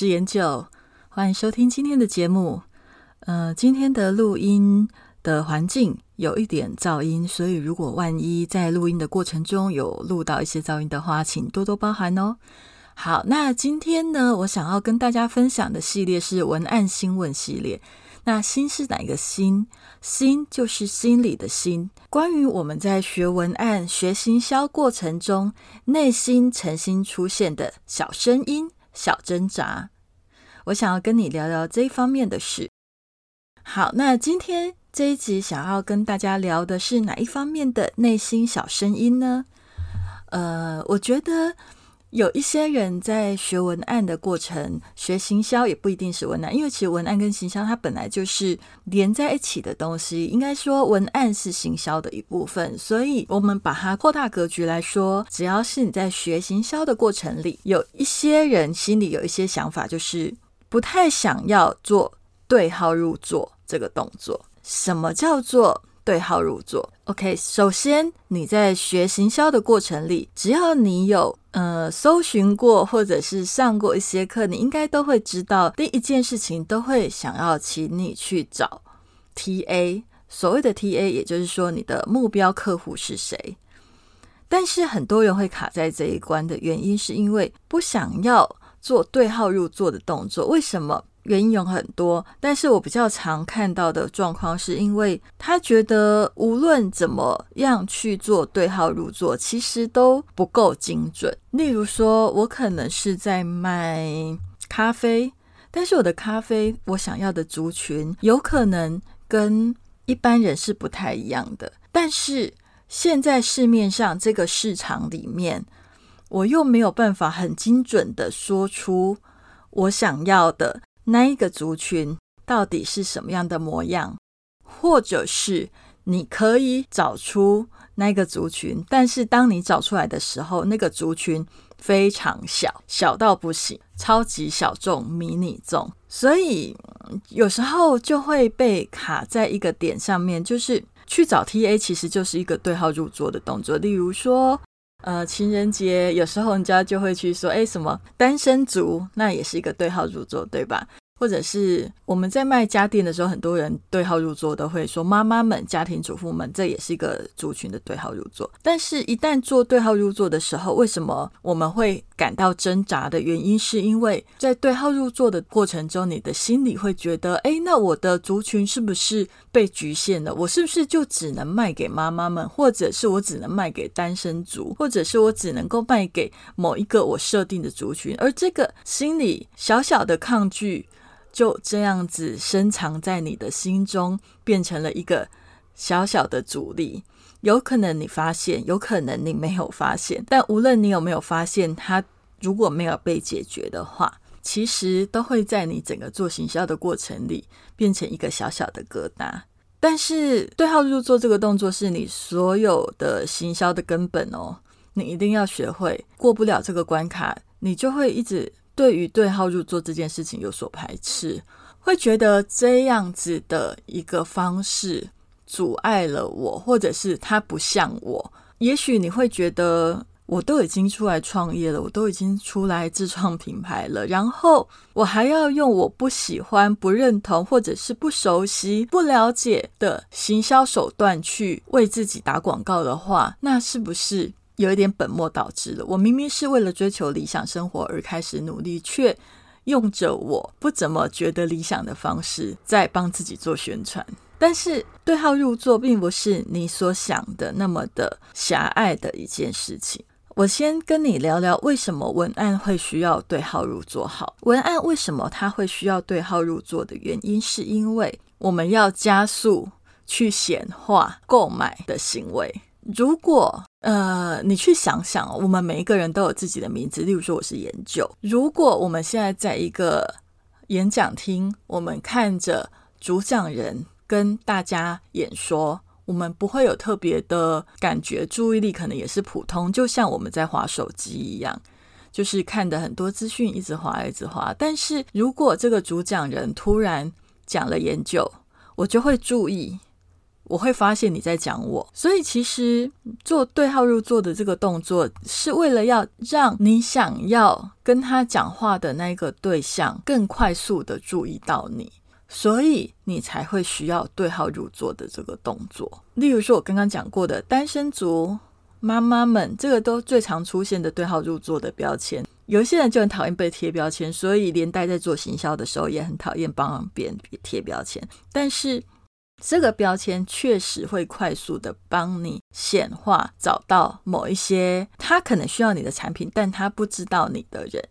是研究，欢迎收听今天的节目。呃，今天的录音的环境有一点噪音，所以如果万一在录音的过程中有录到一些噪音的话，请多多包涵哦。好，那今天呢，我想要跟大家分享的系列是文案新闻系列。那心是哪一个心？心就是心里的心。关于我们在学文案、学行销过程中，内心诚心出现的小声音。小挣扎，我想要跟你聊聊这一方面的事。好，那今天这一集想要跟大家聊的是哪一方面的内心小声音呢？呃，我觉得。有一些人在学文案的过程，学行销也不一定是文案，因为其实文案跟行销它本来就是连在一起的东西。应该说，文案是行销的一部分，所以我们把它扩大格局来说，只要是你在学行销的过程里，有一些人心里有一些想法，就是不太想要做对号入座这个动作。什么叫做？对号入座，OK。首先，你在学行销的过程里，只要你有呃搜寻过或者是上过一些课，你应该都会知道，第一件事情都会想要请你去找 TA。所谓的 TA，也就是说你的目标客户是谁。但是很多人会卡在这一关的原因，是因为不想要做对号入座的动作。为什么？原因有很多，但是我比较常看到的状况，是因为他觉得无论怎么样去做对号入座，其实都不够精准。例如说，我可能是在卖咖啡，但是我的咖啡，我想要的族群有可能跟一般人是不太一样的。但是现在市面上这个市场里面，我又没有办法很精准的说出我想要的。那一个族群到底是什么样的模样，或者是你可以找出那个族群，但是当你找出来的时候，那个族群非常小，小到不行，超级小众、迷你众，所以有时候就会被卡在一个点上面，就是去找 TA，其实就是一个对号入座的动作。例如说，呃，情人节有时候人家就会去说，哎，什么单身族，那也是一个对号入座，对吧？或者是我们在卖家电的时候，很多人对号入座都会说妈妈们、家庭主妇们，这也是一个族群的对号入座。但是，一旦做对号入座的时候，为什么我们会感到挣扎的原因，是因为在对号入座的过程中，你的心里会觉得，哎，那我的族群是不是被局限了？我是不是就只能卖给妈妈们，或者是我只能卖给单身族，或者是我只能够卖给某一个我设定的族群？而这个心里小小的抗拒。就这样子深藏在你的心中，变成了一个小小的阻力。有可能你发现，有可能你没有发现。但无论你有没有发现，它如果没有被解决的话，其实都会在你整个做行销的过程里变成一个小小的疙瘩。但是对号入座这个动作是你所有的行销的根本哦，你一定要学会。过不了这个关卡，你就会一直。对于对号入座这件事情有所排斥，会觉得这样子的一个方式阻碍了我，或者是他不像我。也许你会觉得，我都已经出来创业了，我都已经出来自创品牌了，然后我还要用我不喜欢、不认同，或者是不熟悉、不了解的行销手段去为自己打广告的话，那是不是？有一点本末倒置了。我明明是为了追求理想生活而开始努力，却用着我不怎么觉得理想的方式在帮自己做宣传。但是对号入座并不是你所想的那么的狭隘的一件事情。我先跟你聊聊为什么文案会需要对号入座。好，文案为什么它会需要对号入座的原因，是因为我们要加速去显化购买的行为。如果呃，你去想想，我们每一个人都有自己的名字。例如说，我是研究。如果我们现在在一个演讲厅，我们看着主讲人跟大家演说，我们不会有特别的感觉，注意力可能也是普通，就像我们在划手机一样，就是看的很多资讯，一直划，一直划。但是如果这个主讲人突然讲了研究，我就会注意。我会发现你在讲我，所以其实做对号入座的这个动作，是为了要让你想要跟他讲话的那个对象更快速的注意到你，所以你才会需要对号入座的这个动作。例如说，我刚刚讲过的单身族妈妈们，这个都最常出现的对号入座的标签。有些人就很讨厌被贴标签，所以连带在做行销的时候也很讨厌帮别人贴标签，但是。这个标签确实会快速的帮你显化，找到某一些他可能需要你的产品，但他不知道你的人。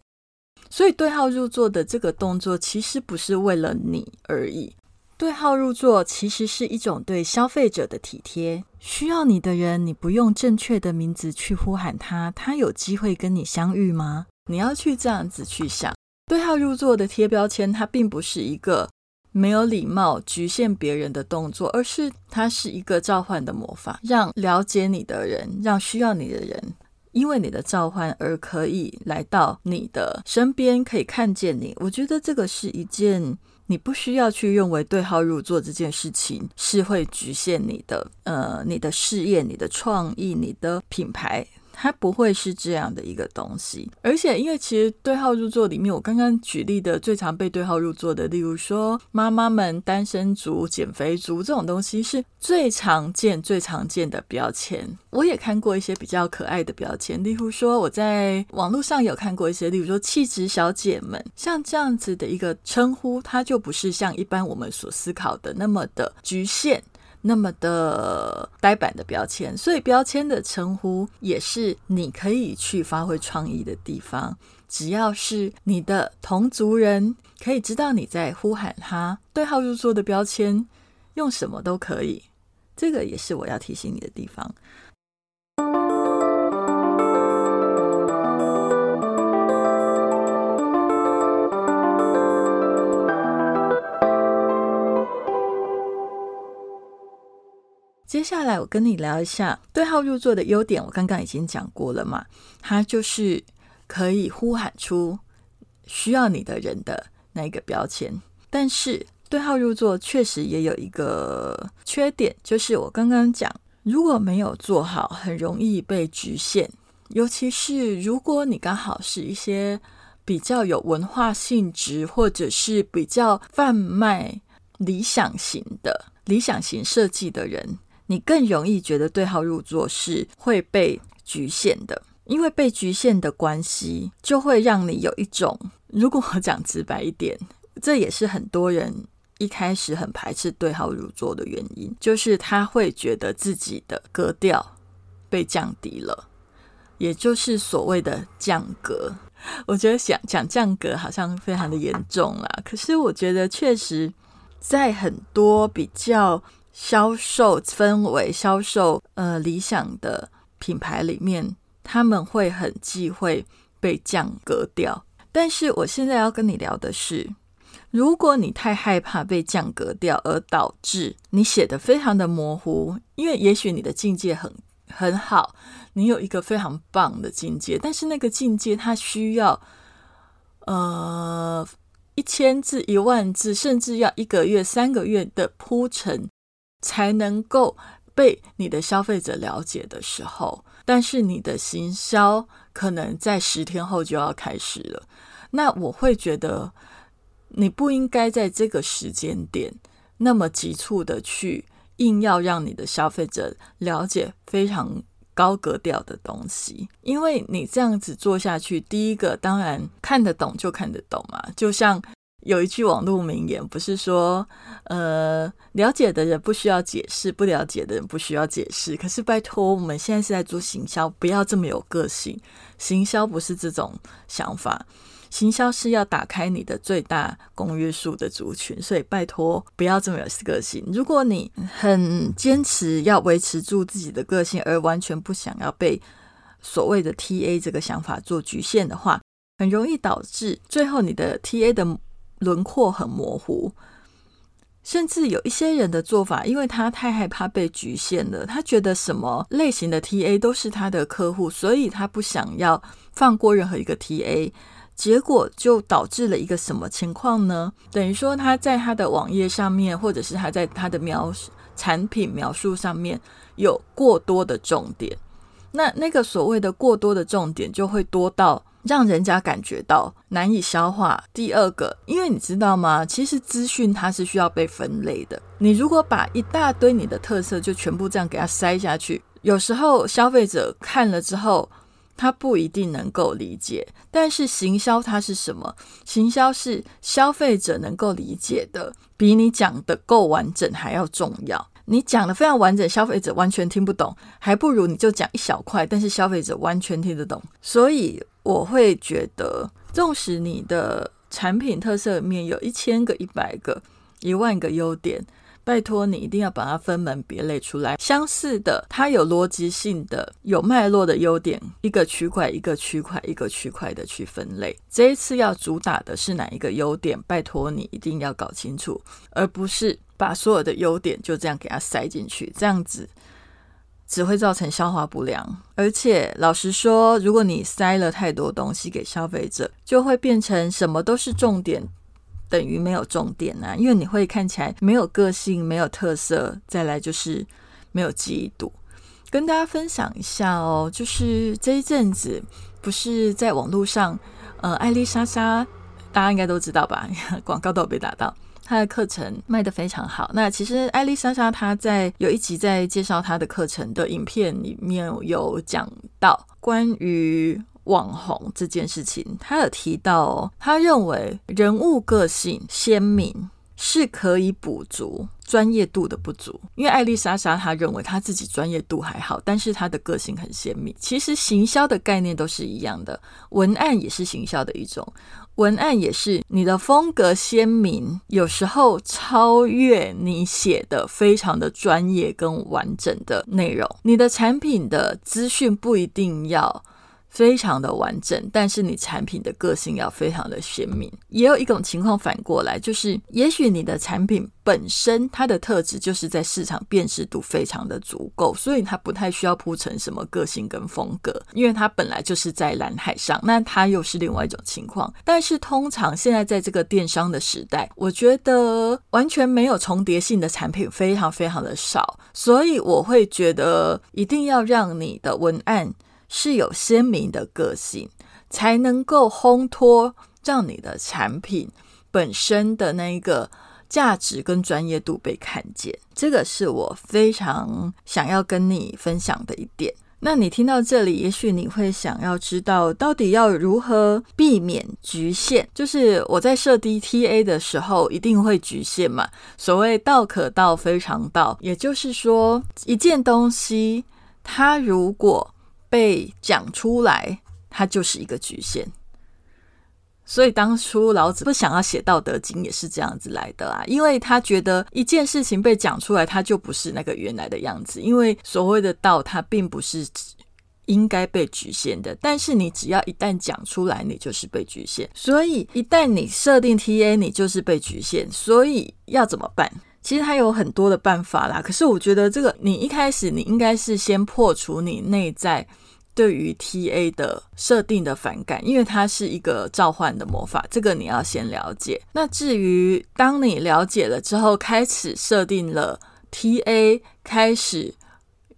所以对号入座的这个动作其实不是为了你而已。对号入座其实是一种对消费者的体贴。需要你的人，你不用正确的名字去呼喊他，他有机会跟你相遇吗？你要去这样子去想。对号入座的贴标签，它并不是一个。没有礼貌、局限别人的动作，而是它是一个召唤的魔法，让了解你的人，让需要你的人，因为你的召唤而可以来到你的身边，可以看见你。我觉得这个是一件你不需要去认为对号入座这件事情是会局限你的，呃，你的事业、你的创意、你的品牌。它不会是这样的一个东西，而且因为其实对号入座里面，我刚刚举例的最常被对号入座的，例如说妈妈们、单身族、减肥族这种东西，是最常见、最常见的标签。我也看过一些比较可爱的标签，例如说我在网络上有看过一些，例如说气质小姐们，像这样子的一个称呼，它就不是像一般我们所思考的那么的局限。那么的呆板的标签，所以标签的称呼也是你可以去发挥创意的地方。只要是你的同族人可以知道你在呼喊他，对号入座的标签用什么都可以。这个也是我要提醒你的地方。接下来我跟你聊一下对号入座的优点。我刚刚已经讲过了嘛，它就是可以呼喊出需要你的人的那个标签。但是对号入座确实也有一个缺点，就是我刚刚讲，如果没有做好，很容易被局限。尤其是如果你刚好是一些比较有文化性质，或者是比较贩卖理想型的理想型设计的人。你更容易觉得对号入座是会被局限的，因为被局限的关系，就会让你有一种，如果我讲直白一点，这也是很多人一开始很排斥对号入座的原因，就是他会觉得自己的格调被降低了，也就是所谓的降格。我觉得想讲降格好像非常的严重啦，可是我觉得确实在很多比较。销售氛围、销售呃理想的品牌里面，他们会很忌讳被降格掉。但是我现在要跟你聊的是，如果你太害怕被降格掉，而导致你写的非常的模糊，因为也许你的境界很很好，你有一个非常棒的境界，但是那个境界它需要呃一千字、一万字，甚至要一个月、三个月的铺陈。才能够被你的消费者了解的时候，但是你的行销可能在十天后就要开始了。那我会觉得你不应该在这个时间点那么急促的去硬要让你的消费者了解非常高格调的东西，因为你这样子做下去，第一个当然看得懂就看得懂嘛，就像。有一句网络名言，不是说，呃，了解的人不需要解释，不了解的人不需要解释。可是拜托，我们现在是在做行销，不要这么有个性。行销不是这种想法，行销是要打开你的最大公约数的族群，所以拜托不要这么有个性。如果你很坚持要维持住自己的个性，而完全不想要被所谓的 TA 这个想法做局限的话，很容易导致最后你的 TA 的轮廓很模糊。甚至有一些人的做法，因为他太害怕被局限了，他觉得什么类型的 TA 都是他的客户，所以他不想要放过任何一个 TA，结果就导致了一个什么情况呢？等于说他在他的网页上面，或者是他在他的描述产品描述上面有过多的重点，那那个所谓的过多的重点就会多到。让人家感觉到难以消化。第二个，因为你知道吗？其实资讯它是需要被分类的。你如果把一大堆你的特色就全部这样给它塞下去，有时候消费者看了之后，他不一定能够理解。但是行销它是什么？行销是消费者能够理解的，比你讲的够完整还要重要。你讲的非常完整，消费者完全听不懂，还不如你就讲一小块，但是消费者完全听得懂。所以。我会觉得，纵使你的产品特色里面有一千个、一百个、一万个优点，拜托你一定要把它分门别类出来。相似的，它有逻辑性的、有脉络的优点，一个区块一个区块一个区块的去分类。这一次要主打的是哪一个优点？拜托你一定要搞清楚，而不是把所有的优点就这样给它塞进去，这样子。只会造成消化不良，而且老实说，如果你塞了太多东西给消费者，就会变成什么都是重点，等于没有重点啊！因为你会看起来没有个性、没有特色，再来就是没有记忆度。跟大家分享一下哦，就是这一阵子不是在网络上，呃，艾丽莎莎，大家应该都知道吧？广告都有被打到。他的课程卖得非常好。那其实艾丽莎莎她在有一集在介绍她的课程的影片里面有讲到关于网红这件事情，他有提到，他认为人物个性鲜明是可以补足专业度的不足。因为艾丽莎莎她认为她自己专业度还好，但是她的个性很鲜明。其实行销的概念都是一样的，文案也是行销的一种。文案也是你的风格鲜明，有时候超越你写的非常的专业跟完整的内容。你的产品的资讯不一定要。非常的完整，但是你产品的个性要非常的鲜明。也有一种情况反过来，就是也许你的产品本身它的特质就是在市场辨识度非常的足够，所以它不太需要铺成什么个性跟风格，因为它本来就是在蓝海上。那它又是另外一种情况。但是通常现在在这个电商的时代，我觉得完全没有重叠性的产品非常非常的少，所以我会觉得一定要让你的文案。是有鲜明的个性，才能够烘托，让你的产品本身的那一个价值跟专业度被看见。这个是我非常想要跟你分享的一点。那你听到这里，也许你会想要知道，到底要如何避免局限？就是我在设 DTA 的时候，一定会局限嘛。所谓道可道，非常道，也就是说，一件东西，它如果被讲出来，它就是一个局限。所以当初老子不想要写《道德经》，也是这样子来的啊，因为他觉得一件事情被讲出来，它就不是那个原来的样子。因为所谓的道，它并不是应该被局限的。但是你只要一旦讲出来，你就是被局限。所以一旦你设定 TA，你就是被局限。所以要怎么办？其实它有很多的办法啦，可是我觉得这个你一开始你应该是先破除你内在对于 TA 的设定的反感，因为它是一个召唤的魔法，这个你要先了解。那至于当你了解了之后，开始设定了 TA，开始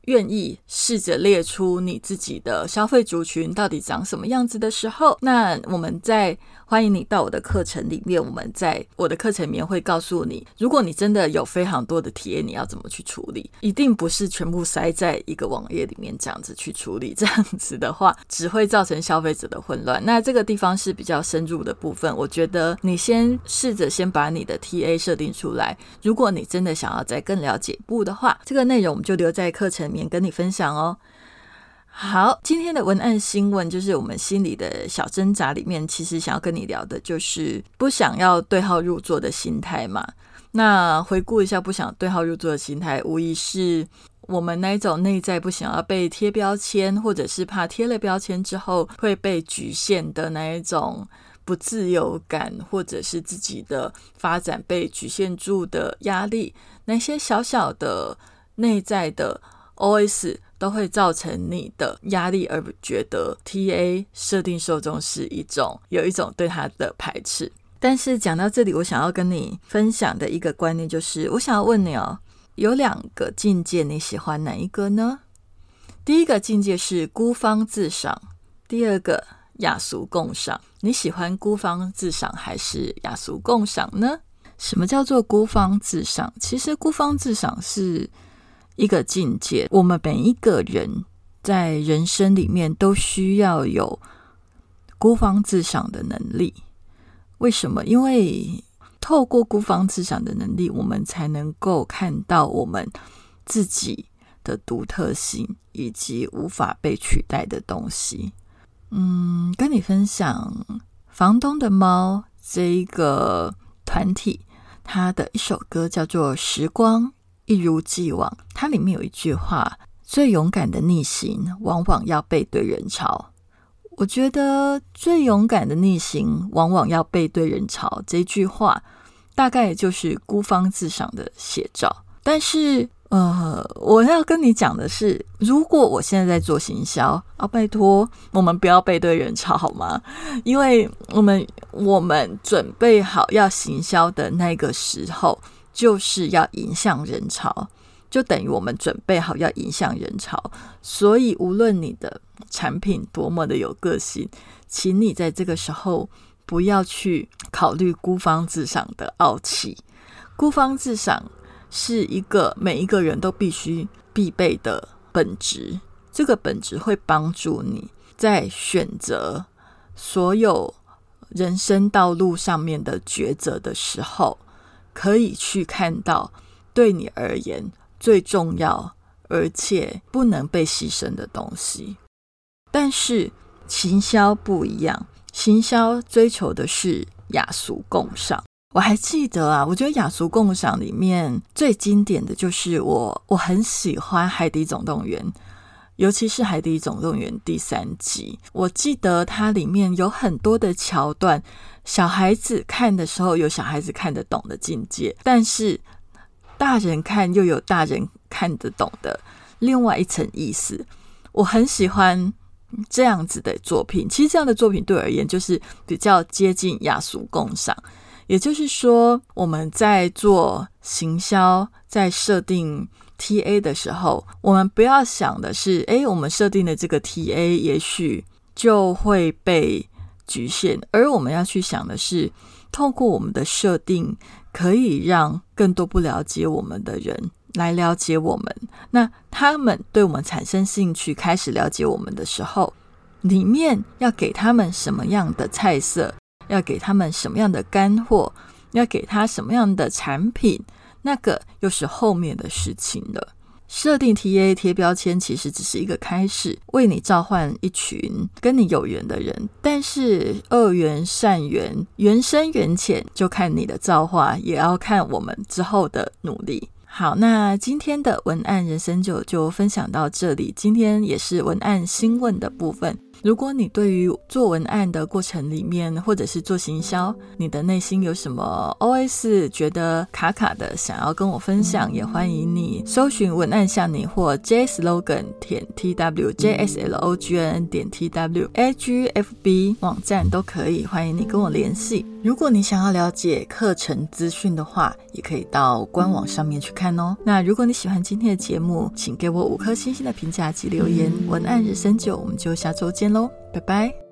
愿意试着列出你自己的消费族群到底长什么样子的时候，那我们在。欢迎你到我的课程里面，我们在我的课程里面会告诉你，如果你真的有非常多的体验，你要怎么去处理？一定不是全部塞在一个网页里面这样子去处理，这样子的话只会造成消费者的混乱。那这个地方是比较深入的部分，我觉得你先试着先把你的 TA 设定出来。如果你真的想要再更了解步的话，这个内容我们就留在课程面跟你分享哦。好，今天的文案新闻就是我们心里的小挣扎里面，其实想要跟你聊的就是不想要对号入座的心态嘛。那回顾一下，不想对号入座的心态，无疑是我们那一种内在不想要被贴标签，或者是怕贴了标签之后会被局限的那一种不自由感，或者是自己的发展被局限住的压力，那些小小的内在的 OS 都会造成你的压力，而觉得 TA 设定受众是一种有一种对他的排斥。但是讲到这里，我想要跟你分享的一个观念就是，我想要问你哦，有两个境界，你喜欢哪一个呢？第一个境界是孤芳自赏，第二个雅俗共赏。你喜欢孤芳自赏还是雅俗共赏呢？什么叫做孤芳自赏？其实孤芳自赏是一个境界，我们每一个人在人生里面都需要有孤芳自赏的能力。为什么？因为透过孤芳自赏的能力，我们才能够看到我们自己的独特性以及无法被取代的东西。嗯，跟你分享《房东的猫》这一个团体，它的一首歌叫做《时光一如既往》，它里面有一句话：“最勇敢的逆行，往往要背对人潮。”我觉得最勇敢的逆行，往往要背对人潮。这句话大概就是孤芳自赏的写照。但是，呃，我要跟你讲的是，如果我现在在做行销啊，拜托我们不要背对人潮好吗？因为我们我们准备好要行销的那个时候，就是要迎向人潮。就等于我们准备好要迎向人潮，所以无论你的产品多么的有个性，请你在这个时候不要去考虑孤芳自赏的傲气。孤芳自赏是一个每一个人都必须必备的本质，这个本质会帮助你在选择所有人生道路上面的抉择的时候，可以去看到对你而言。最重要而且不能被牺牲的东西，但是行销不一样，行销追求的是雅俗共赏。我还记得啊，我觉得雅俗共赏里面最经典的就是我，我很喜欢《海底总动员》，尤其是《海底总动员》第三集。我记得它里面有很多的桥段，小孩子看的时候有小孩子看得懂的境界，但是。大人看又有大人看得懂的另外一层意思，我很喜欢这样子的作品。其实这样的作品对我而言就是比较接近雅俗共赏。也就是说，我们在做行销、在设定 TA 的时候，我们不要想的是，诶，我们设定的这个 TA 也许就会被局限，而我们要去想的是，透过我们的设定。可以让更多不了解我们的人来了解我们。那他们对我们产生兴趣，开始了解我们的时候，里面要给他们什么样的菜色，要给他们什么样的干货，要给他什么样的产品，那个又是后面的事情了。设定 TA 贴标签其实只是一个开始，为你召唤一群跟你有缘的人。但是恶缘善缘，缘深缘浅，就看你的造化，也要看我们之后的努力。好，那今天的文案人生就就分享到这里。今天也是文案新问的部分。如果你对于做文案的过程里面，或者是做行销，你的内心有什么 OS 觉得卡卡的，想要跟我分享，也欢迎你搜寻文案向你或 JSlogan 点 TW JSLOGN 点 TWAGFB 网站都可以，欢迎你跟我联系。如果你想要了解课程资讯的话，也可以到官网上面去看哦。那如果你喜欢今天的节目，请给我五颗星星的评价及留言。文案日深久，我们就下周喽，拜拜。